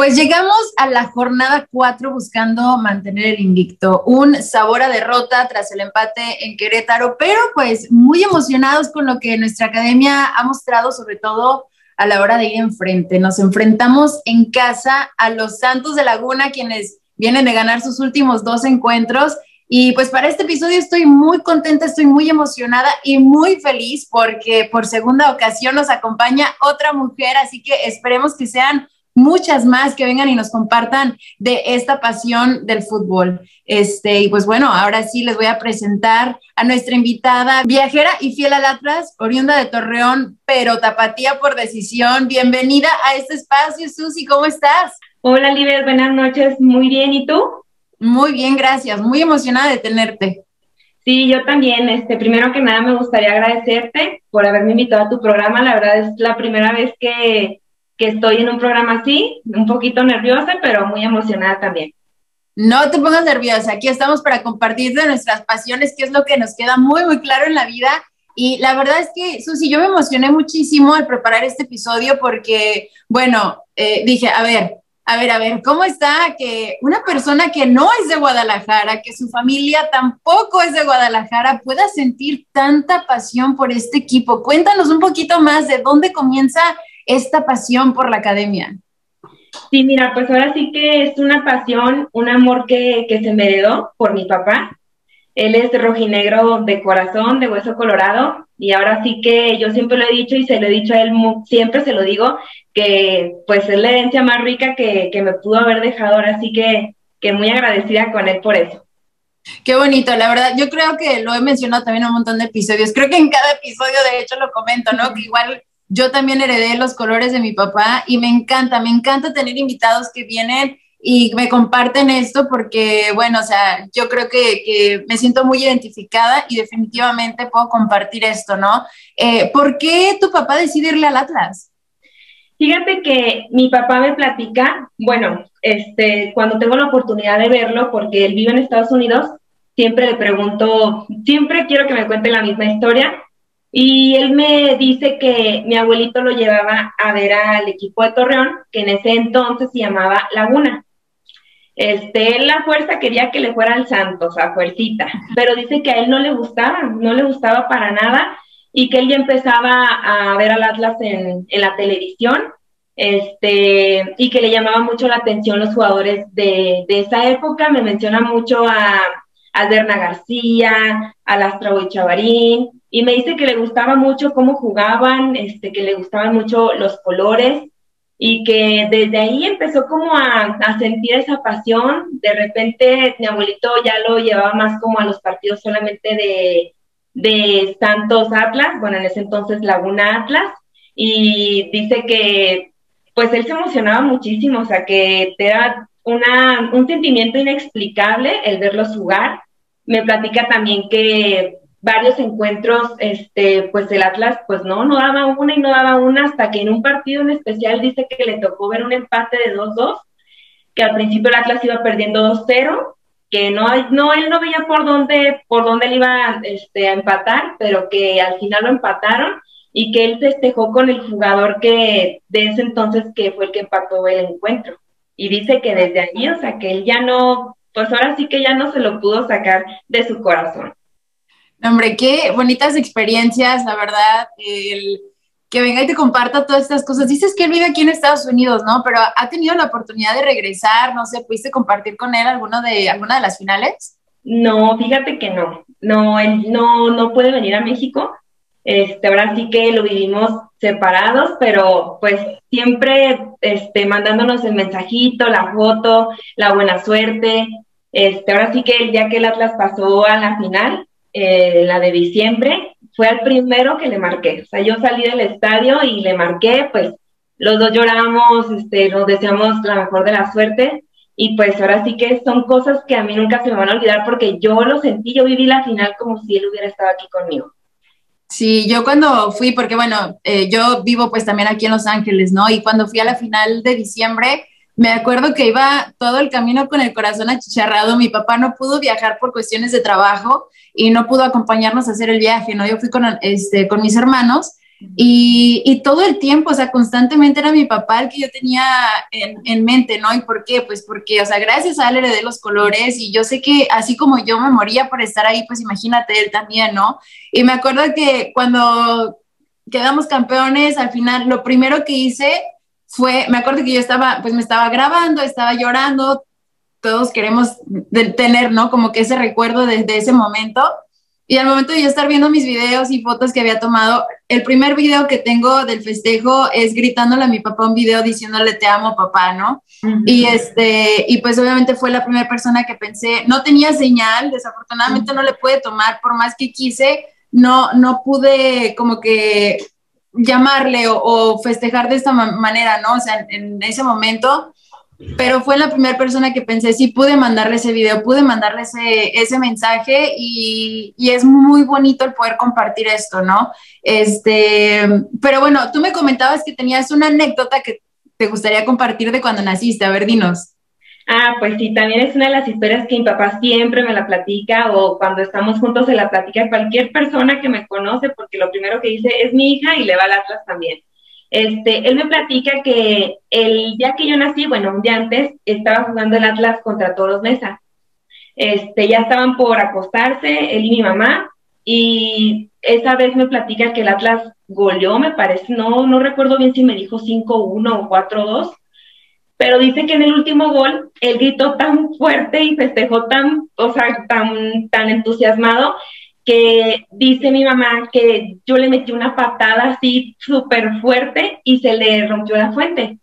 Pues llegamos a la jornada 4 buscando mantener el invicto, un sabor a derrota tras el empate en Querétaro, pero pues muy emocionados con lo que nuestra academia ha mostrado, sobre todo a la hora de ir enfrente. Nos enfrentamos en casa a los Santos de Laguna, quienes vienen de ganar sus últimos dos encuentros. Y pues para este episodio estoy muy contenta, estoy muy emocionada y muy feliz porque por segunda ocasión nos acompaña otra mujer, así que esperemos que sean muchas más que vengan y nos compartan de esta pasión del fútbol. Este, y pues bueno, ahora sí les voy a presentar a nuestra invitada, viajera y fiel al Atlas, oriunda de Torreón, pero tapatía por decisión. Bienvenida a este espacio, Susi, ¿cómo estás? Hola, Liber, buenas noches, muy bien, ¿y tú? Muy bien, gracias, muy emocionada de tenerte. Sí, yo también. Este, primero que nada me gustaría agradecerte por haberme invitado a tu programa. La verdad es la primera vez que que estoy en un programa así, un poquito nerviosa, pero muy emocionada también. No te pongas nerviosa, aquí estamos para compartir de nuestras pasiones, que es lo que nos queda muy, muy claro en la vida. Y la verdad es que, Susi, yo me emocioné muchísimo al preparar este episodio porque, bueno, eh, dije, a ver, a ver, a ver, ¿cómo está que una persona que no es de Guadalajara, que su familia tampoco es de Guadalajara, pueda sentir tanta pasión por este equipo? Cuéntanos un poquito más de dónde comienza esta pasión por la academia? Sí, mira, pues ahora sí que es una pasión, un amor que, se me heredó por mi papá. Él es rojinegro de corazón, de hueso colorado, y ahora sí que yo siempre lo he dicho y se lo he dicho a él, siempre se lo digo, que pues es la herencia más rica que, me pudo haber dejado, ahora sí que, que muy agradecida con él por eso. Qué bonito, la verdad, yo creo que lo he mencionado también en un montón de episodios, creo que en cada episodio de hecho lo comento, ¿no? Que igual yo también heredé los colores de mi papá y me encanta, me encanta tener invitados que vienen y me comparten esto porque, bueno, o sea, yo creo que, me siento muy identificada y definitivamente puedo compartir esto, ¿no? Eh, ¿Por qué tu papá decide irle al Atlas? Fíjate que mi papá me platica, bueno, este, cuando tengo la oportunidad de verlo, porque él vive en Estados Unidos, siempre le pregunto, siempre quiero que me cuente la misma historia y él me dice que mi abuelito lo llevaba a ver al equipo de Torreón, que en ese entonces se llamaba Laguna. Este, él la fuerza quería que le fuera al Santos, a fuercita, pero dice que a él no le gustaba, no le gustaba para nada y que él ya empezaba a ver al Atlas en, la televisión este, y que le llamaba mucho la atención los jugadores de, esa época. Me menciona mucho a Alberna García, a Lastra Chavarín, y me dice que le gustaba mucho cómo jugaban, este, que le gustaban mucho los colores y que desde ahí empezó como a, sentir esa pasión. De repente mi abuelito ya lo llevaba más como a los partidos solamente de, de Santos Atlas, bueno, en ese entonces Laguna Atlas, y dice que pues él se emocionaba muchísimo, o sea, que te da una, un sentimiento inexplicable el verlos jugar. Me platica también que varios encuentros, este, pues el Atlas, pues no, no daba una y no daba una, hasta que en un partido en especial dice que le tocó ver un empate de 2-2, que al principio el Atlas iba perdiendo 2-0, que no, no, él no veía por dónde, por dónde él iba este, a empatar, pero que al final lo empataron y que él festejó con el jugador que de ese entonces que fue el que empató el encuentro. Y dice que desde allí, o sea, que él ya no, pues ahora sí que ya no se lo pudo sacar de su corazón. Hombre, qué bonitas experiencias, la verdad, el que venga y te comparta todas estas cosas. Dices que él vive aquí en Estados Unidos, ¿no? Pero ha tenido la oportunidad de regresar, no sé, ¿pudiste compartir con él alguno de, alguna de las finales? No, fíjate que no, no, él no, no puede venir a México. Este, ahora sí que lo vivimos separados, pero pues siempre este, mandándonos el mensajito, la foto, la buena suerte. Este, ahora sí que el día que el Atlas pasó a la final, eh, la de diciembre, fue el primero que le marqué. O sea, yo salí del estadio y le marqué, pues los dos lloramos, este, nos deseamos la mejor de la suerte. Y pues ahora sí que son cosas que a mí nunca se me van a olvidar porque yo lo sentí, yo viví la final como si él hubiera estado aquí conmigo. Sí, yo cuando fui, porque bueno, eh, yo vivo pues también aquí en Los Ángeles, ¿no? Y cuando fui a la final de diciembre, me acuerdo que iba todo el camino con el corazón achicharrado. Mi papá no pudo viajar por cuestiones de trabajo y no pudo acompañarnos a hacer el viaje, ¿no? Yo fui con, este, con mis hermanos Y, y, todo el tiempo, o sea, constantemente era mi papá el que yo tenía en, en, mente, ¿no? ¿Y por qué? Pues porque, o sea, gracias a él heredé los colores y yo sé que así como yo me moría por estar ahí, pues imagínate él también, ¿no? Y me acuerdo que cuando quedamos campeones, al final, lo primero que hice fue, me acuerdo que yo estaba, pues me estaba grabando, estaba llorando, todos queremos tener, ¿no? Como que ese recuerdo desde ese momento. Y al momento de yo estar viendo mis videos y fotos que había tomado, el primer video que tengo del festejo es gritándole a mi papá un video diciéndole te amo papá, ¿no? Y este, y pues obviamente fue la primera persona que pensé, no tenía señal, desafortunadamente no le pude tomar, por más que quise, no, no pude como que llamarle o, festejar de esta manera, ¿no? O sea, en ese momento pero fue la primera persona que pensé, sí, pude mandarle ese video, pude mandarle ese, ese mensaje y, y, es muy bonito el poder compartir esto, ¿no? Este, pero bueno, tú me comentabas que tenías una anécdota que te gustaría compartir de cuando naciste, a ver, dinos. Ah, pues sí, también es una de las historias que mi papá siempre me la platica o cuando estamos juntos se la platica cualquier persona que me conoce porque lo primero que dice es mi hija y le va al Atlas también. Este, él me platica que el día que yo nací, bueno, un día antes, estaba jugando el Atlas contra Toros Mesa. Este, ya estaban por acostarse, él y mi mamá, y esa vez me platica que el Atlas goleó, me parece, no, no recuerdo bien si me dijo 5-1 o 4-2, pero dice que en el último gol él gritó tan fuerte y festejó tan, o sea, tan, tan entusiasmado que dice mi mamá que yo le metí una patada así súper fuerte y se le rompió la fuente.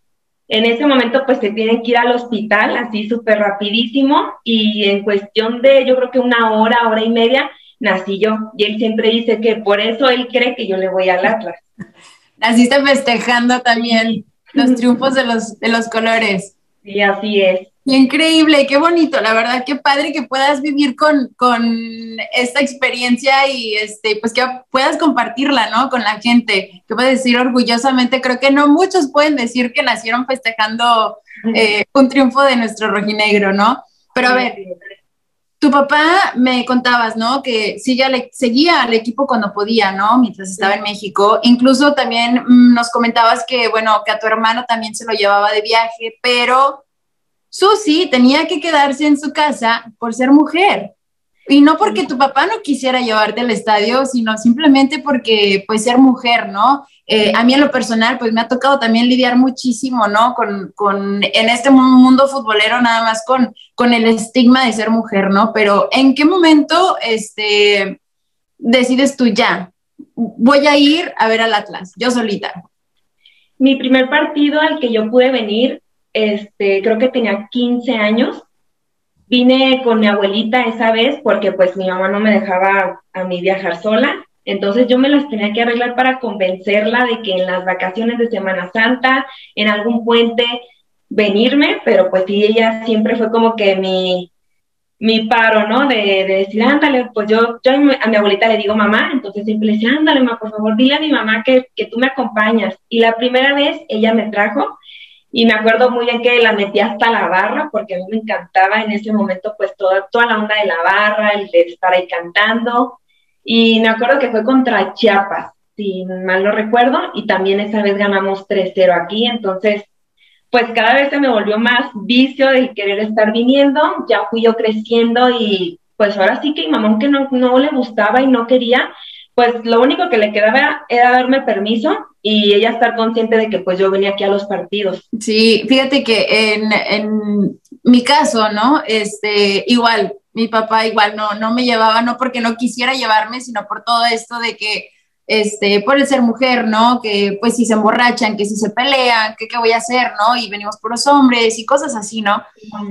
En ese momento pues se tienen que ir al hospital así súper rapidísimo y en cuestión de yo creo que una hora, hora y media, nací yo. Y él siempre dice que por eso él cree que yo le voy al Atlas. Naciste festejando también los triunfos de los, de los colores. Sí, así es. Increíble, qué bonito, la verdad, qué padre que puedas vivir con, con esta experiencia y este, pues que puedas compartirla, ¿no? Con la gente, que puedes decir orgullosamente, creo que no muchos pueden decir que nacieron festejando eh, un triunfo de nuestro rojinegro, ¿no? Pero a ver, tu papá me contabas, ¿no? Que sigue seguía al equipo cuando podía, ¿no? Mientras estaba en México. Incluso también mm, nos comentabas que, bueno, que a tu hermano también se lo llevaba de viaje, pero Susi tenía que quedarse en su casa por ser mujer. Y no porque tu papá no quisiera llevarte al estadio, sino simplemente porque, pues, ser mujer, ¿no? Eh, a mí en lo personal, pues me ha tocado también lidiar muchísimo, ¿no? Con, con, en este mundo futbolero, nada más con, con el estigma de ser mujer, ¿no? Pero ¿en qué momento, este, decides tú ya? Voy a ir a ver al Atlas, yo solita. Mi primer partido al que yo pude venir este, creo que tenía 15 años. Vine con mi abuelita esa vez porque pues mi mamá no me dejaba a mí viajar sola. Entonces yo me las tenía que arreglar para convencerla de que en las vacaciones de Semana Santa, en algún puente, venirme, pero pues sí, ella siempre fue como que mi, mi paro, ¿no? De, decir, ándale, pues yo, yo a mi abuelita le digo mamá, entonces siempre le decía, ándale, mamá, por favor, dile a mi mamá que, que tú me acompañas. Y la primera vez ella me trajo y me acuerdo muy bien que la metí hasta la barra, porque a mí me encantaba en ese momento, pues toda, toda la onda de la barra, el de estar ahí cantando. Y me acuerdo que fue contra Chiapas, si mal no recuerdo, y también esa vez ganamos 3-0 aquí. Entonces, pues cada vez se me volvió más vicio de querer estar viniendo. Ya fui yo creciendo y pues ahora sí que mi mamá, aunque no, no le gustaba y no quería, pues lo único que le quedaba era darme permiso y ella estar consciente de que pues yo venía aquí a los partidos. Sí, fíjate que en, en mi caso, ¿no? Este, igual, mi papá igual no, no me llevaba, no porque no quisiera llevarme, sino por todo esto de que este, por el ser mujer, ¿no? Que pues si se emborrachan, que si se pelean, que qué voy a hacer, ¿no? Y venimos puros hombres y cosas así, ¿no?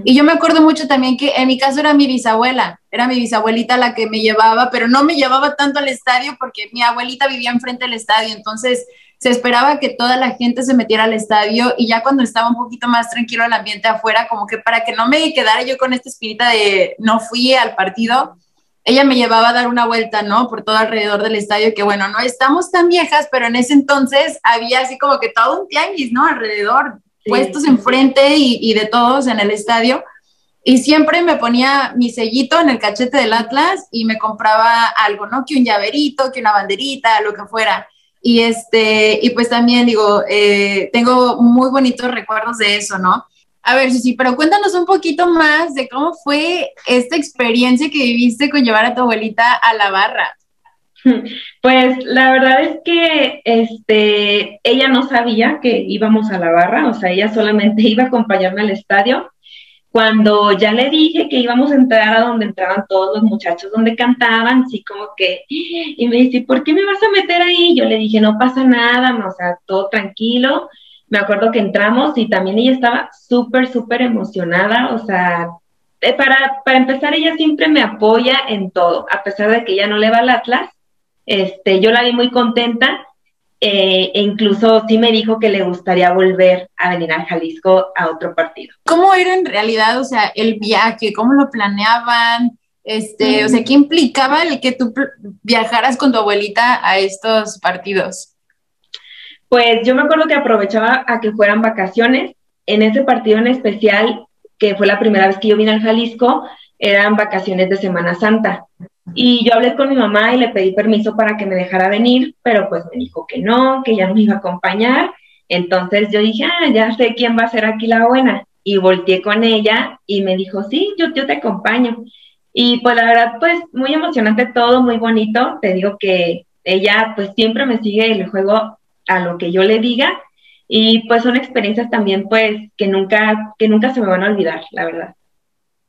Y yo me acuerdo mucho también que en mi caso era mi bisabuela, era mi bisabuelita la que me llevaba, pero no me llevaba tanto al estadio porque mi abuelita vivía enfrente del estadio, entonces se esperaba que toda la gente se metiera al estadio y ya cuando estaba un poquito más tranquilo el ambiente afuera, como que para que no me quedara yo con esta espinita de no fui al partido, ella me llevaba a dar una vuelta, ¿no? Por todo alrededor del estadio, que bueno, no estamos tan viejas, pero en ese entonces había así como que todo un tianguis, ¿no? Alrededor, puestos enfrente y, y de todos en el estadio. Y siempre me ponía mi sellito en el cachete del Atlas y me compraba algo, ¿no? Que un llaverito, que una banderita, lo que fuera. y este, y pues también digo, eh, tengo muy bonitos recuerdos de eso, ¿no? A ver, sí, pero cuéntanos un poquito más de cómo fue esta experiencia que viviste con llevar a tu abuelita a la barra. Pues la verdad es que este, ella no sabía que íbamos a la barra, o sea, ella solamente iba a acompañarme al estadio. Cuando ya le dije que íbamos a entrar a donde entraban todos los muchachos, donde cantaban, así como que, y me dice, ¿por qué me vas a meter ahí? Yo le dije, no pasa nada, o sea, todo tranquilo. Me acuerdo que entramos y también ella estaba súper, súper emocionada, o sea, eh, para, para empezar, ella siempre me apoya en todo, a pesar de que ella no le va al Atlas, este, yo la vi muy contenta eh, e incluso sí me dijo que le gustaría volver a venir a Jalisco a otro partido. ¿Cómo era en realidad, o sea, el viaje? ¿Cómo lo planeaban? Este, o sea, ¿qué implicaba el que tú viajaras con tu abuelita a estos partidos? Pues yo me acuerdo que aprovechaba a que fueran vacaciones. En ese partido en especial, que fue la primera vez que yo vine al Jalisco, eran vacaciones de Semana Santa. Y yo hablé con mi mamá y le pedí permiso para que me dejara venir, pero pues me dijo que no, que ya no me iba a acompañar. Entonces yo dije, ah, ya sé quién va a ser aquí la buena. Y volteé con ella y me dijo, sí, yo, yo te acompaño. Y pues la verdad, pues muy emocionante todo, muy bonito. Te digo que ella pues siempre me sigue el juego a lo que yo le diga. Y pues son experiencias también pues que nunca, que nunca se me van a olvidar, la verdad.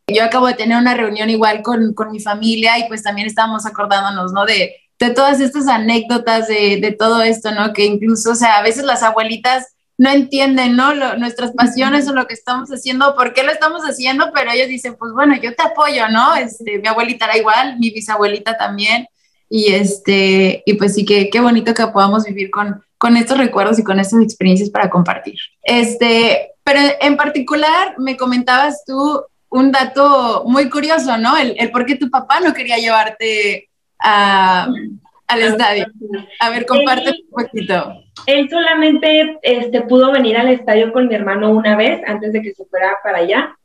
Yo acabo de tener una reunión igual con, con mi familia y pues también estábamos acordándonos, ¿no? De, de todas estas anécdotas de, de, todo esto, ¿no? Que incluso, o sea, a veces las abuelitas no entienden, ¿no? nuestras pasiones o lo que estamos haciendo, por qué lo estamos haciendo, pero ellos dicen, pues bueno, yo te apoyo, ¿no? Este, mi abuelita era igual, mi bisabuelita también, y este, y pues sí que qué bonito que podamos vivir con, con estos recuerdos y con estas experiencias para compartir. Este, pero en particular me comentabas tú un dato muy curioso, ¿no? El, el por qué tu papá no quería llevarte a, al estadio. A ver, comparte un poquito. Él solamente este, pudo venir al estadio con mi hermano una vez antes de que se fuera para allá.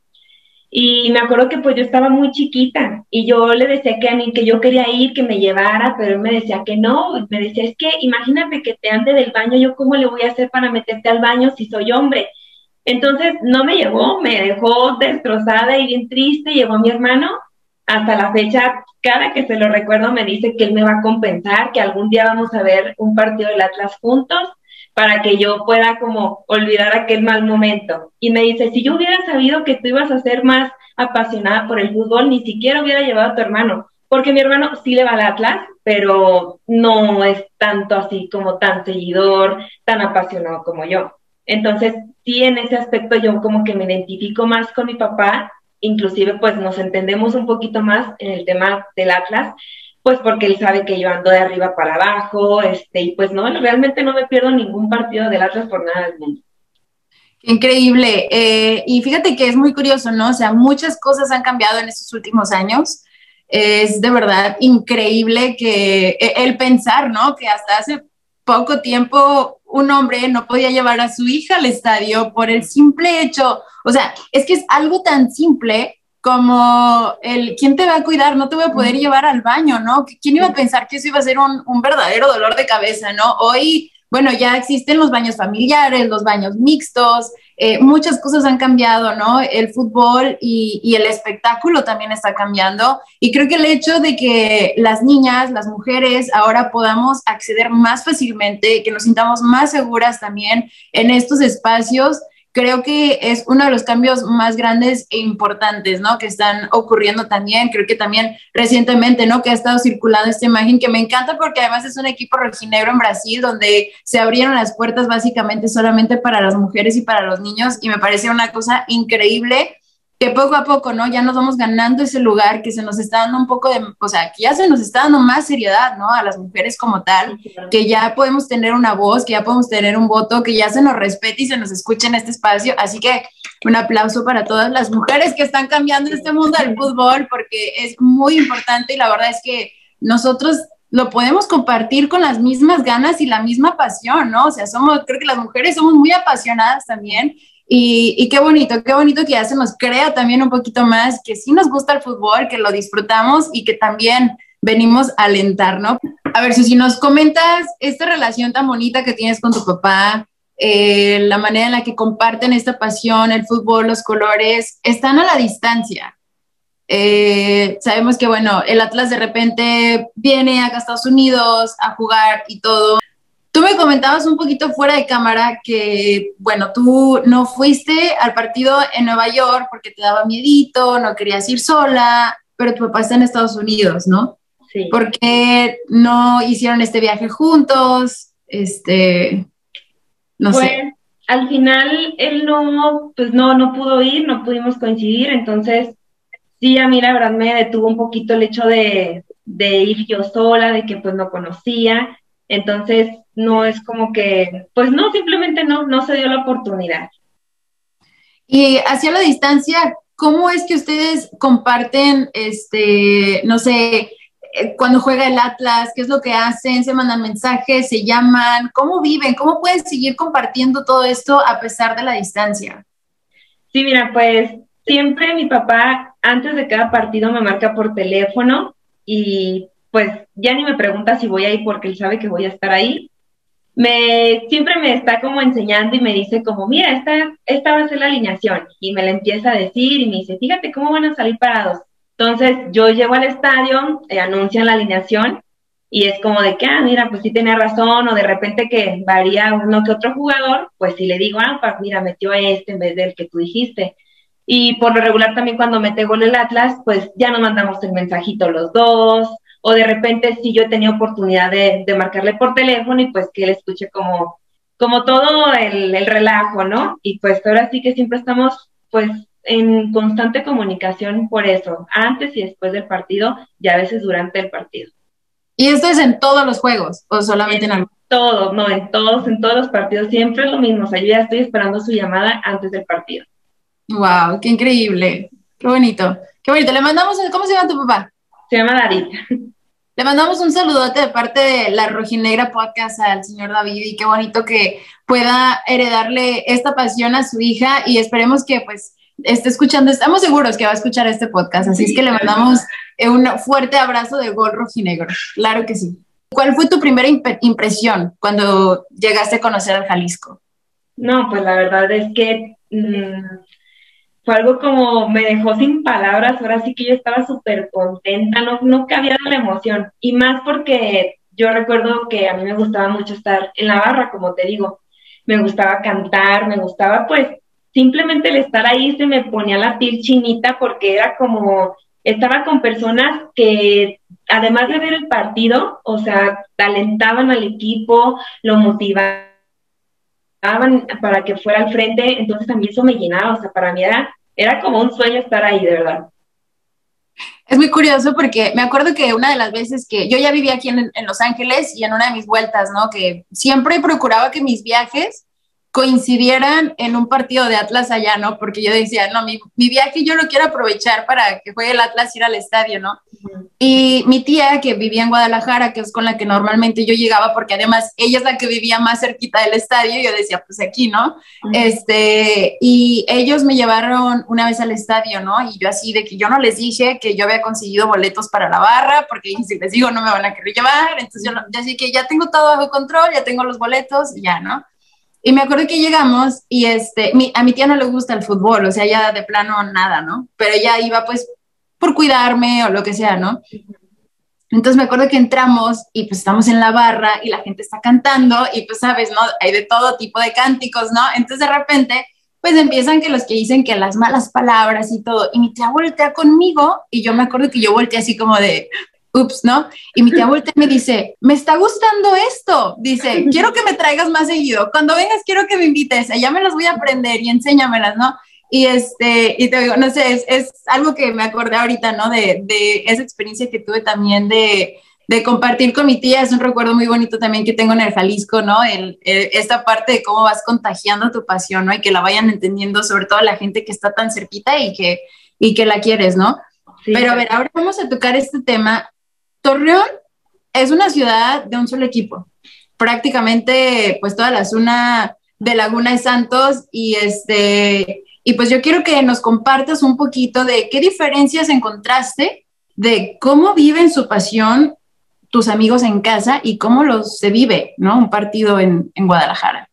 Y me acuerdo que pues yo estaba muy chiquita y yo le decía que a mí que yo quería ir, que me llevara, pero él me decía que no. Me decía, es que imagínate que te ande del baño, yo cómo le voy a hacer para meterte al baño si soy hombre. Entonces no me llevó, me dejó destrozada y bien triste, llevó a mi hermano. Hasta la fecha, cada que se lo recuerdo me dice que él me va a compensar, que algún día vamos a ver un partido del Atlas juntos para que yo pueda como olvidar aquel mal momento. Y me dice, si yo hubiera sabido que tú ibas a ser más apasionada por el fútbol, ni siquiera hubiera llevado a tu hermano, porque mi hermano sí le va al Atlas, pero no es tanto así como tan seguidor, tan apasionado como yo. Entonces, sí, en ese aspecto yo como que me identifico más con mi papá, inclusive pues nos entendemos un poquito más en el tema del Atlas, pues porque él sabe que yo ando de arriba para abajo, este, y pues no, realmente no me pierdo ningún partido del Atlas por nada del mundo. Increíble. Eh, y fíjate que es muy curioso, ¿no? O sea, muchas cosas han cambiado en estos últimos años. Es de verdad increíble que e, el pensar, ¿no? Que hasta hace poco tiempo un hombre no podía llevar a su hija al estadio por el simple hecho, o sea, es que es algo tan simple como el, ¿quién te va a cuidar? No te voy a poder llevar al baño, ¿no? ¿Quién iba a pensar que eso iba a ser un, un verdadero dolor de cabeza, ¿no? Hoy bueno, ya existen los baños familiares, los baños mixtos, eh, muchas cosas han cambiado, ¿no? El fútbol y, y, el espectáculo también está cambiando. Y creo que el hecho de que las niñas, las mujeres, ahora podamos acceder más fácilmente, que nos sintamos más seguras también en estos espacios, creo que es uno de los cambios más grandes e importantes, ¿no? Que están ocurriendo también. Creo que también recientemente, ¿no? Que ha estado circulando esta imagen que me encanta porque además es un equipo rojinegro en Brasil donde se abrieron las puertas básicamente solamente para las mujeres y para los niños y me parece una cosa increíble que poco a poco, ¿no? Ya nos vamos ganando ese lugar, que se nos está dando un poco de, o sea, que ya se nos está dando más seriedad, ¿no? A las mujeres como tal, que ya podemos tener una voz, que ya podemos tener un voto, que ya se nos respete y se nos escuche en este espacio. Así que un aplauso para todas las mujeres que están cambiando este mundo del fútbol, porque es muy importante y la verdad es que nosotros lo podemos compartir con las mismas ganas y la misma pasión, ¿no? O sea, somos, creo que las mujeres somos muy apasionadas también y, qué bonito, qué bonito que ya se nos crea también un poquito más, que sí nos gusta el fútbol, que lo disfrutamos y que también venimos a alentar, ¿no? A ver, si nos comentas esta relación tan bonita que tienes con tu papá, eh, la manera en la que comparten esta pasión, el fútbol, los colores, están a la distancia. Eh, sabemos que, bueno, el Atlas de repente viene acá a Estados Unidos a jugar y todo. Tú me comentabas un poquito fuera de cámara que, bueno, tú no fuiste al partido en Nueva York porque te daba miedito, no querías ir sola, pero tu papá está en Estados Unidos, ¿no? Sí. ¿Por qué no hicieron este viaje juntos? Este, no pues, sé. Al final él no, pues no, no pudo ir, no pudimos coincidir, entonces sí, a mí la verdad me detuvo un poquito el hecho de, de ir yo sola, de que pues no conocía, entonces no es como que, pues no, simplemente no, no se dio la oportunidad. Y hacia la distancia, ¿cómo es que ustedes comparten, este, no sé, eh, cuando juega el Atlas, qué es lo que hacen, se mandan mensajes, se llaman, cómo viven, cómo pueden seguir compartiendo todo esto a pesar de la distancia. Sí, mira, pues siempre mi papá antes de cada partido me marca por teléfono y pues ya ni me pregunta si voy ahí porque él sabe que voy a estar ahí. Me, siempre me está como enseñando y me dice como, mira, esta, esta va a ser la alineación. Y me la empieza a decir y me dice, fíjate cómo van a salir parados. Entonces yo llego al estadio, eh, anuncian la alineación y es como de que, ah, mira, pues sí tiene razón, o de repente que varía uno que otro jugador, pues si le digo, ah, pues mira, metió a este en vez del que tú dijiste. Y por lo regular también cuando mete gol el Atlas, pues ya nos mandamos el mensajito los dos, o de repente si yo tenía oportunidad de, de, marcarle por teléfono y pues que él escuche como, como todo el, el relajo, ¿no? Y pues ahora sí que siempre estamos pues en constante comunicación por eso, antes y después del partido y a veces durante el partido. ¿Y esto es en todos los juegos o solamente en, en algunos? Todos, no, en todos, en todos los partidos, siempre es lo mismo. O sea, yo ya estoy esperando su llamada antes del partido. ¡Wow! ¡Qué increíble! ¡Qué bonito! ¡Qué bonito! Le mandamos, ¿cómo se llama tu papá? Se llama David. Le mandamos un saludote de parte de la Rojinegra Podcast al señor David y qué bonito que pueda heredarle esta pasión a su hija y esperemos que pues esté escuchando, estamos seguros que va a escuchar este podcast, así es que le mandamos un fuerte abrazo de gol rojinegro, claro que sí. ¿Cuál fue tu primera impresión cuando llegaste a conocer al Jalisco? No, pues la verdad es que mm, fue algo como me dejó sin palabras, ahora sí que yo estaba súper contenta, no, no cabía la emoción, y más porque yo recuerdo que a mí me gustaba mucho estar en la barra, como te digo, me gustaba cantar, me gustaba pues simplemente el estar ahí se me ponía la piel chinita porque era como, estaba con personas que además de ver el partido, o sea, talentaban al equipo, lo motivaban para que fuera al frente, entonces también eso me llenaba, o sea, para mí era, era como un sueño estar ahí, de verdad. Es muy curioso porque me acuerdo que una de las veces que yo ya vivía aquí en, en Los Ángeles y en una de mis vueltas, ¿no? Que siempre procuraba que mis viajes coincidieran en un partido de Atlas allá, ¿no? Porque yo decía, no, mi, mi, viaje yo lo quiero aprovechar para que juegue el Atlas ir al estadio, ¿no? Y mi tía, que vivía en Guadalajara, que es con la que normalmente yo llegaba, porque además ella es la que vivía más cerquita del estadio, yo decía, pues aquí, ¿no? Este, y ellos me llevaron una vez al estadio, ¿no? Y yo así de que yo no les dije que yo había conseguido boletos para la barra, porque si les digo no me van a querer llevar, entonces yo, yo así que ya tengo todo bajo control, ya tengo los boletos y ya, ¿no? Y me acuerdo que llegamos y este, a mi tía no le gusta el fútbol, o sea, ya de plano nada, ¿no? Pero ella iba pues por cuidarme o lo que sea, ¿no? Entonces me acuerdo que entramos y pues estamos en la barra y la gente está cantando y pues sabes, ¿no? Hay de todo tipo de cánticos, ¿no? Entonces de repente pues empiezan que los que dicen que las malas palabras y todo, y mi tía voltea conmigo y yo me acuerdo que yo volteé así como de, ups, ¿no? Y mi tía voltea y me dice, me está gustando esto. Dice, quiero que me traigas más seguido. Cuando vengas, quiero que me invites. Ya me las voy a aprender y enséñamelas, ¿no? Y este, y te digo, no sé, es, es algo que me acordé ahorita, ¿no? De, de, esa experiencia que tuve también de, de compartir con mi tía. Es un recuerdo muy bonito también que tengo en el Jalisco, ¿no? El, esta parte de cómo vas contagiando tu pasión, ¿no? Y que la vayan entendiendo, sobre todo la gente que está tan cerquita y que, y que la quieres, ¿no? Pero a ver, ahora vamos a tocar este tema Torreón es una ciudad de un solo equipo. Prácticamente, pues toda la zona de Laguna de Santos y este, y pues yo quiero que nos compartas un poquito de qué diferencias encontraste de cómo viven su pasión tus amigos en casa y cómo los se vive, ¿no? Un partido en, en Guadalajara.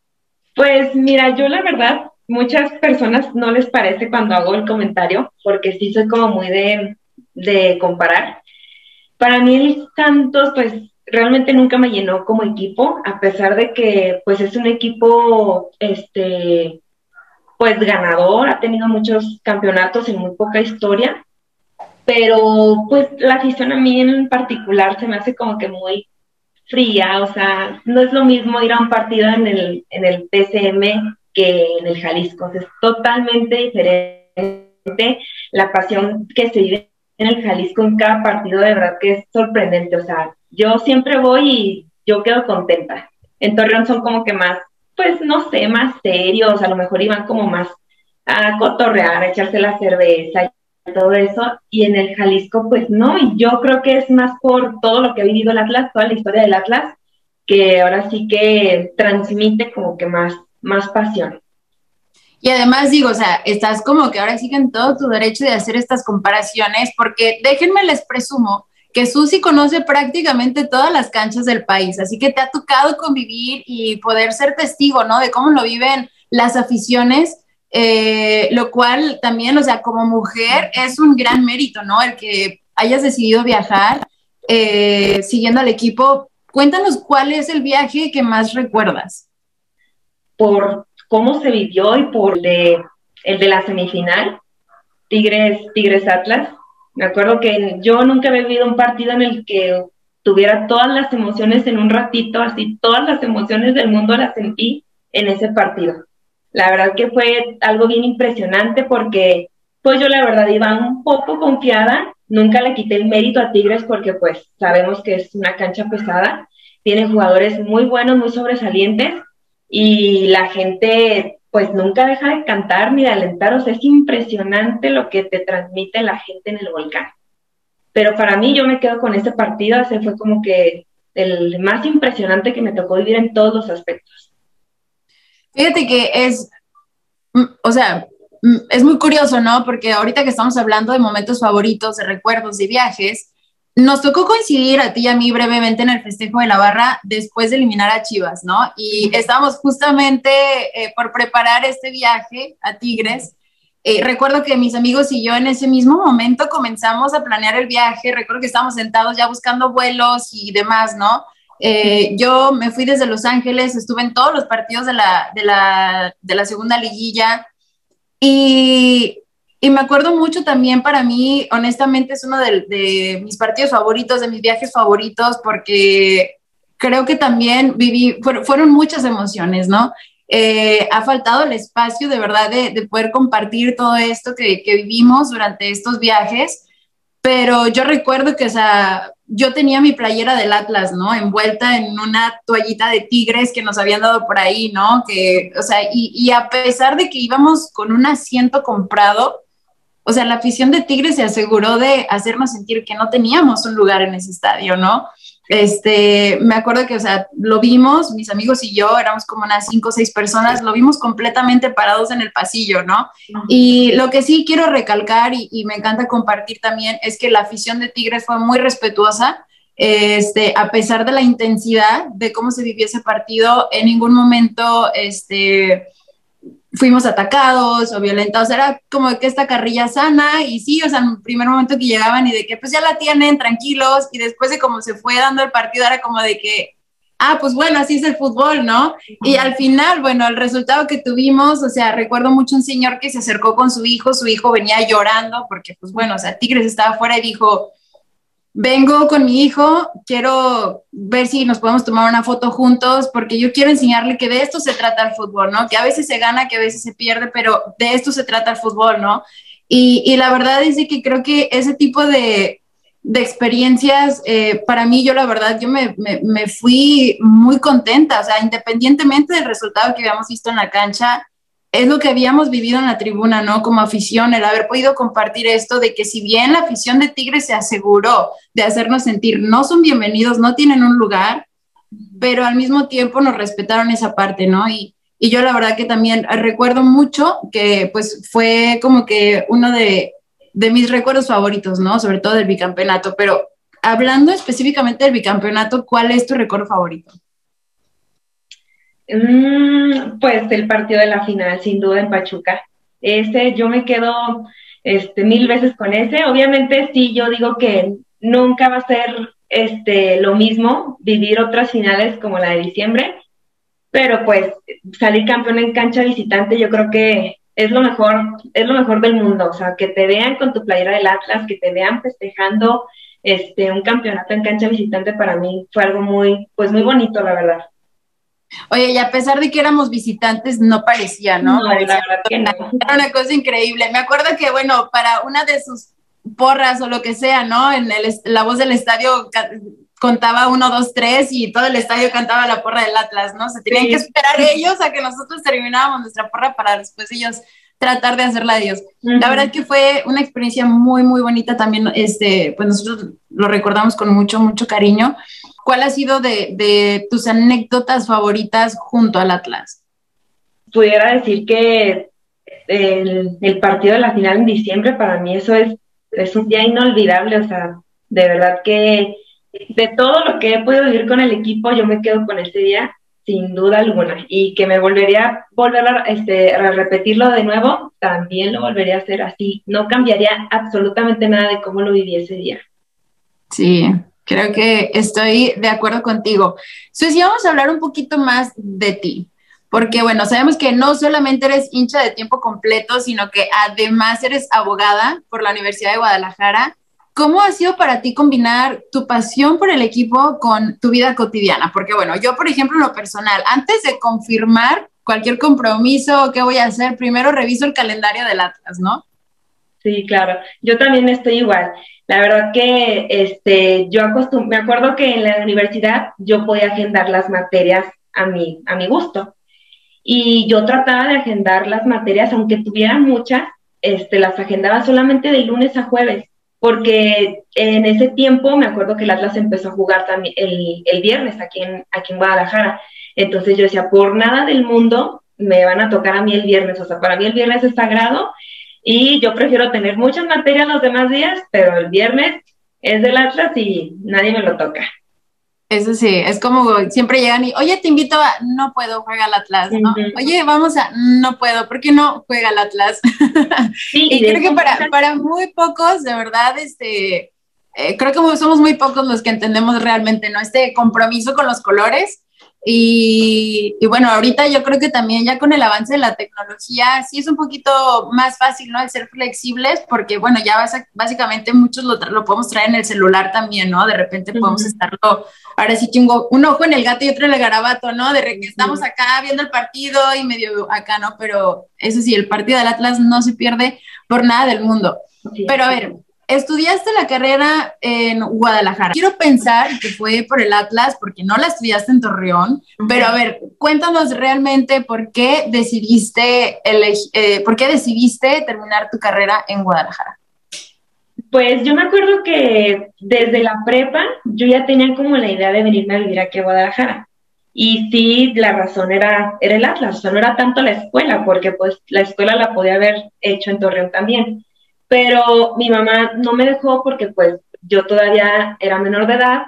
Pues mira, yo la verdad, muchas personas no les parece cuando hago el comentario, porque sí soy como muy de, de comparar. Para mí el Santos, pues realmente nunca me llenó como equipo, a pesar de que pues es un equipo, este, pues ganador, ha tenido muchos campeonatos en muy poca historia, pero pues la afición a mí en particular se me hace como que muy fría, o sea, no es lo mismo ir a un partido en el, en el que en el Jalisco, es totalmente diferente la pasión que se vive en el Jalisco en cada partido, de verdad que es sorprendente, o sea, yo siempre voy y yo quedo contenta. En Torreón son como que más, pues no sé, más serios, a lo mejor iban como más a cotorrear, a echarse la cerveza todo eso, y en el Jalisco, pues no, y yo creo que es más por todo lo que ha vivido el Atlas, toda la historia del Atlas, que ahora sí que transmite como que más, más pasión. Y además digo, o sea, estás como que ahora sí que en todo tu derecho de hacer estas comparaciones, porque déjenme les presumo que Susi conoce prácticamente todas las canchas del país, así que te ha tocado convivir y poder ser testigo, ¿no? De cómo lo viven las aficiones eh, lo cual también, o sea, como mujer es un gran mérito, ¿no? El que hayas decidido viajar eh, siguiendo al equipo. Cuéntanos cuál es el viaje que más recuerdas. Por cómo se vivió y por el de, el de la semifinal, Tigres, Tigres Atlas. Me acuerdo que yo nunca había vivido un partido en el que tuviera todas las emociones en un ratito, así todas las emociones del mundo las sentí en ese partido. La verdad que fue algo bien impresionante porque pues yo la verdad iba un poco confiada, nunca le quité el mérito a Tigres porque pues sabemos que es una cancha pesada, tiene jugadores muy buenos, muy sobresalientes y la gente pues nunca deja de cantar ni de alentar, o sea, es impresionante lo que te transmite la gente en el volcán. Pero para mí yo me quedo con este partido, ese fue como que el más impresionante que me tocó vivir en todos los aspectos. Fíjate que es, mm, o sea, mm, es muy curioso, ¿no? Porque ahorita que estamos hablando de momentos favoritos, de recuerdos, de viajes, nos tocó coincidir a ti y a mí brevemente en el festejo de la barra después de eliminar a Chivas, ¿no? Y estábamos justamente eh, por preparar este viaje a Tigres. Eh, recuerdo que mis amigos y yo en ese mismo momento comenzamos a planear el viaje. Recuerdo que estábamos sentados ya buscando vuelos y demás, ¿no? Eh, yo me fui desde Los Ángeles, estuve en todos los partidos de la, de la, de la segunda liguilla y, y, me acuerdo mucho también para mí, honestamente es uno de, de, mis partidos favoritos, de mis viajes favoritos, porque creo que también viví, fueron, muchas emociones, ¿no? Eh, ha faltado el espacio de verdad de, de poder compartir todo esto que, que, vivimos durante estos viajes, pero yo recuerdo que, o sea, yo tenía mi playera del Atlas, ¿no? Envuelta en una toallita de tigres que nos habían dado por ahí, ¿no? Que, o sea, y, a pesar de que íbamos con un asiento comprado, o sea, la afición de Tigres se aseguró de hacernos sentir que no teníamos un lugar en ese estadio, ¿no? Este, me acuerdo que, o sea, lo vimos, mis amigos y yo, éramos como unas cinco o seis personas, lo vimos completamente parados en el pasillo, ¿no? Y lo que sí quiero recalcar y, y, me encanta compartir también es que la afición de Tigres fue muy respetuosa, este, a pesar de la intensidad de cómo se vivió ese partido, en ningún momento, este, fuimos atacados o violentados, era como que esta carrilla sana y sí, o sea, en el primer momento que llegaban y de que pues ya la tienen tranquilos y después de cómo se fue dando el partido era como de que, ah, pues bueno, así es el fútbol, ¿no? Y al final, bueno, el resultado que tuvimos, o sea, recuerdo mucho un señor que se acercó con su hijo, su hijo venía llorando porque pues bueno, o sea, Tigres estaba afuera y dijo, vengo con mi hijo, quiero ver si nos podemos tomar una foto juntos, porque yo quiero enseñarle que de esto se trata el fútbol, ¿no? Que a veces se gana, que a veces se pierde, pero de esto se trata el fútbol, ¿no? Y, y la verdad es que creo que ese tipo de, de experiencias, eh, para mí, yo la verdad, yo me, me, me, fui muy contenta, o sea, independientemente del resultado que habíamos visto en la cancha, es lo que habíamos vivido en la tribuna, ¿no? Como afición, el haber podido compartir esto de que si bien la afición de Tigres se aseguró de hacernos sentir, no son bienvenidos, no tienen un lugar, pero al mismo tiempo nos respetaron esa parte, ¿no? Y, yo la verdad que también recuerdo mucho que pues fue como que uno de, mis recuerdos favoritos, ¿no? Sobre todo del bicampeonato, pero hablando específicamente del bicampeonato, ¿cuál es tu récord favorito? Mm, pues el partido de la final, sin duda en Pachuca. Ese yo me quedo este, mil veces con ese. Obviamente sí, yo digo que nunca va a ser este, lo mismo vivir otras finales como la de diciembre, pero pues salir campeón en cancha visitante yo creo que es lo mejor, es lo mejor del mundo, o sea, que te vean con tu playera del Atlas, que te vean festejando este un campeonato en cancha visitante para mí fue algo muy pues muy bonito, la verdad. Oye, y a pesar de que éramos visitantes, no parecía, ¿no? Era una cosa increíble. Me acuerdo que, bueno, para una de sus porras o lo que sea, ¿no? En el, la voz del estadio contaba uno, dos, tres y todo el estadio cantaba la porra del Atlas, ¿no? Se tenían que esperar ellos a que nosotros terminábamos nuestra porra para después ellos tratar de hacerla de ellos. La verdad que fue una experiencia muy, muy bonita también, este, pues nosotros lo recordamos con mucho, mucho cariño. ¿Cuál ha sido de, tus anécdotas favoritas junto al Atlas? Pudiera decir que el, el, partido de la final en diciembre, para mí eso es, es un día inolvidable, o sea, de verdad que de todo lo que he podido vivir con el equipo, yo me quedo con ese día sin duda alguna. Y que me volvería a volver a, este, a repetirlo de nuevo, también lo volvería a hacer así. No cambiaría absolutamente nada de cómo lo viví ese día. Sí, Creo que estoy de acuerdo contigo. Susi, vamos a hablar un poquito más de ti, porque bueno, sabemos que no solamente eres hincha de tiempo completo, sino que además eres abogada por la Universidad de Guadalajara. ¿Cómo ha sido para ti combinar tu pasión por el equipo con tu vida cotidiana? Porque bueno, yo por ejemplo, en lo personal, antes de confirmar cualquier compromiso, ¿qué voy a hacer? Primero reviso el calendario del Atlas, ¿no? Sí, claro. Yo también estoy igual. La verdad que este, yo acostum me acuerdo que en la universidad yo podía agendar las materias a mi, a mi gusto. Y yo trataba de agendar las materias, aunque tuviera muchas, este, las agendaba solamente de lunes a jueves, porque en ese tiempo me acuerdo que el Atlas empezó a jugar también el, el viernes aquí en, aquí en Guadalajara. Entonces yo decía, por nada del mundo me van a tocar a mí el viernes, o sea, para mí el viernes es sagrado y yo prefiero tener muchas materias los demás días, pero el viernes es del Atlas y nadie me lo toca. Eso sí, es como siempre llegan y, oye, te invito a, no puedo, juega el Atlas, ¿no? Oye, vamos a, no puedo, ¿por qué no juega el Atlas? Sí, y creo que para, para muy pocos, de verdad, este, eh, creo que somos muy pocos los que entendemos realmente, ¿no? Este compromiso con los colores y, bueno, ahorita yo creo que también ya con el avance de la tecnología sí es un poquito más fácil, ¿no? El ser flexibles, porque bueno, ya básicamente muchos lo, lo podemos traer en el celular también, ¿no? De repente podemos estarlo, ahora sí tengo un ojo en el gato y otro en el garabato, ¿no? De que estamos acá viendo el partido y medio acá, ¿no? Pero eso sí, el partido del Atlas no se pierde por nada del mundo. Pero a ver, estudiaste la carrera en Guadalajara. Quiero pensar que fue por el Atlas, porque no la estudiaste en Torreón, pero a ver, cuéntanos realmente por qué decidiste, eh, por qué decidiste terminar tu carrera en Guadalajara. Pues yo me acuerdo que desde la prepa yo ya tenía como la idea de venirme a vivir aquí a Guadalajara. Y sí, la razón era, era el Atlas, o sea, no era tanto la escuela, porque pues la escuela la podía haber hecho en Torreón también pero mi mamá no me dejó porque pues yo todavía era menor de edad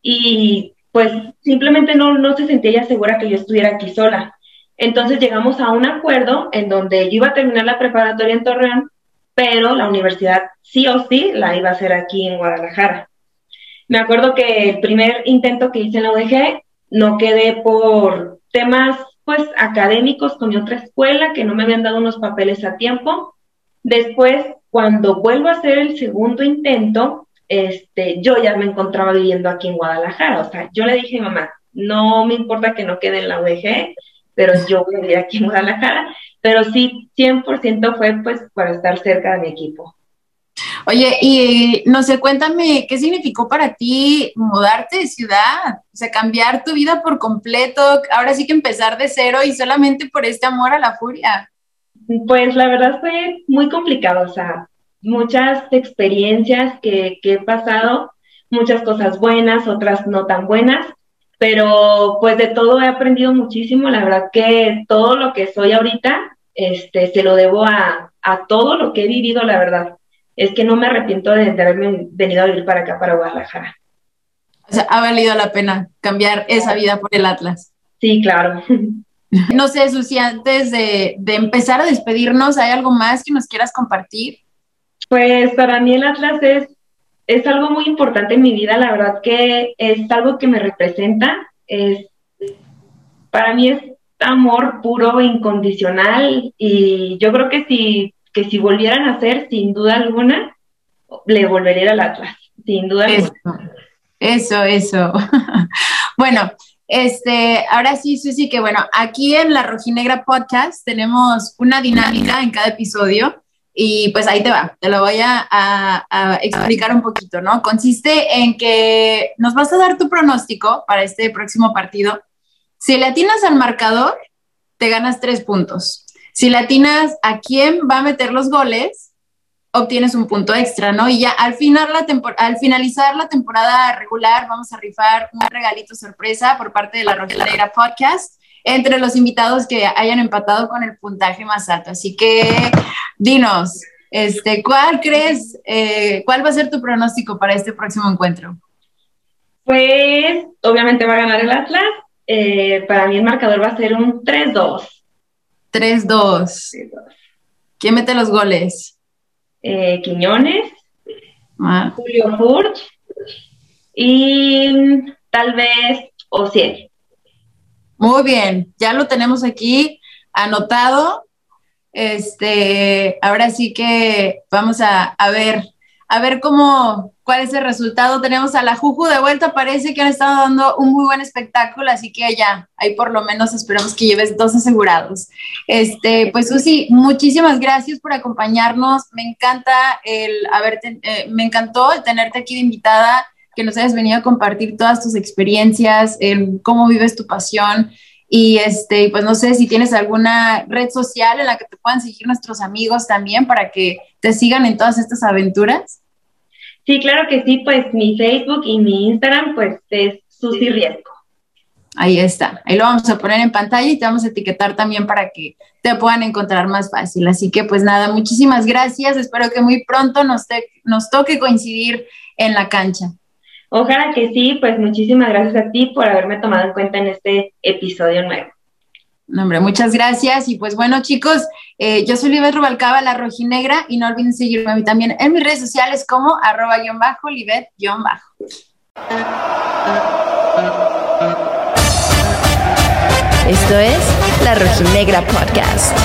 y pues simplemente no, no se sentía ella segura que yo estuviera aquí sola. Entonces llegamos a un acuerdo en donde yo iba a terminar la preparatoria en Torreón, pero la universidad sí o sí la iba a hacer aquí en Guadalajara. Me acuerdo que el primer intento que hice en la UDG no quedé por temas pues académicos con mi otra escuela que no me habían dado unos papeles a tiempo. Después cuando vuelvo a hacer el segundo intento, este, yo ya me encontraba viviendo aquí en Guadalajara. O sea, yo le dije, mamá, no me importa que no quede en la UEG, pero yo voy a vivir aquí en Guadalajara. Pero sí, 100% fue pues para estar cerca de mi equipo. Oye, y no sé, cuéntame, ¿qué significó para ti mudarte de ciudad? O sea, cambiar tu vida por completo, ahora sí que empezar de cero y solamente por este amor a la furia. Pues la verdad fue muy complicado, o sea, muchas experiencias que, he pasado, muchas cosas buenas, otras no tan buenas, pero pues de todo he aprendido muchísimo, la verdad que todo lo que soy ahorita, este, se lo debo a, a todo lo que he vivido, la verdad. es que no me arrepiento de, haberme venido a vivir para acá, para Guadalajara. O sea, ha valido la pena cambiar esa vida por el Atlas. Sí, claro. No sé, Susi, antes de, de, empezar a despedirnos, ¿hay algo más que nos quieras compartir? Pues para mí el Atlas es, es algo muy importante en mi vida, la verdad que es algo que me representa, es, para mí es amor puro e incondicional y yo creo que si, que si volvieran a hacer, sin duda alguna, le volvería al Atlas, sin duda eso, alguna. Eso, eso. bueno, este, ahora sí, Susi, que bueno, aquí en la Rojinegra Podcast tenemos una dinámica en cada episodio y pues ahí te va, te lo voy a, a, explicar un poquito, ¿no? Consiste en que nos vas a dar tu pronóstico para este próximo partido si le atinas al marcador, te ganas tres puntos. Si le atinas a quién va a meter los goles, obtienes un punto extra, ¿no? Y ya al, final la al finalizar la temporada regular, vamos a rifar un regalito sorpresa por parte de la Rojinegra Podcast entre los invitados que hayan empatado con el puntaje más alto. Así que dinos, este, ¿cuál crees, eh, cuál va a ser tu pronóstico para este próximo encuentro? Pues obviamente va a ganar el Atlas eh, para mí el marcador va a ser un 3-2. 3-2. ¿Quién mete los goles? Eh, Quiñones, ah. Julio Furch y tal vez Ociel. Muy bien, ya lo tenemos aquí anotado. Este, ahora sí que vamos a, a ver, a ver cómo, cuál es el resultado. Tenemos a la Juju de vuelta, parece que han estado dando un muy buen espectáculo, así que ya, ahí por lo menos esperamos que lleves dos asegurados. Este, pues Susi, muchísimas gracias por acompañarnos. Me encanta el haberte, eh, me encantó tenerte aquí de invitada, que nos hayas venido a compartir todas tus experiencias, en cómo vives tu pasión. Y este, pues no sé si tienes alguna red social en la que te puedan seguir nuestros amigos también para que te sigan en todas estas aventuras. Sí, claro que sí, pues mi Facebook y mi Instagram, pues es Susi Riesco. Ahí está, ahí lo vamos a poner en pantalla y te vamos a etiquetar también para que te puedan encontrar más fácil. Así que pues nada, muchísimas gracias, espero que muy pronto nos, nos toque coincidir en la cancha. Ojalá que sí, pues muchísimas gracias a ti por haberme tomado en cuenta en este episodio nuevo. No, hombre, muchas gracias. Y pues bueno, chicos, eh, yo soy Libet Rubalcaba, la rojinegra, y no olviden seguirme a mí también en mis redes sociales como arroba guion bajo, Libet guion bajo. Esto es La Rojinegra Podcast.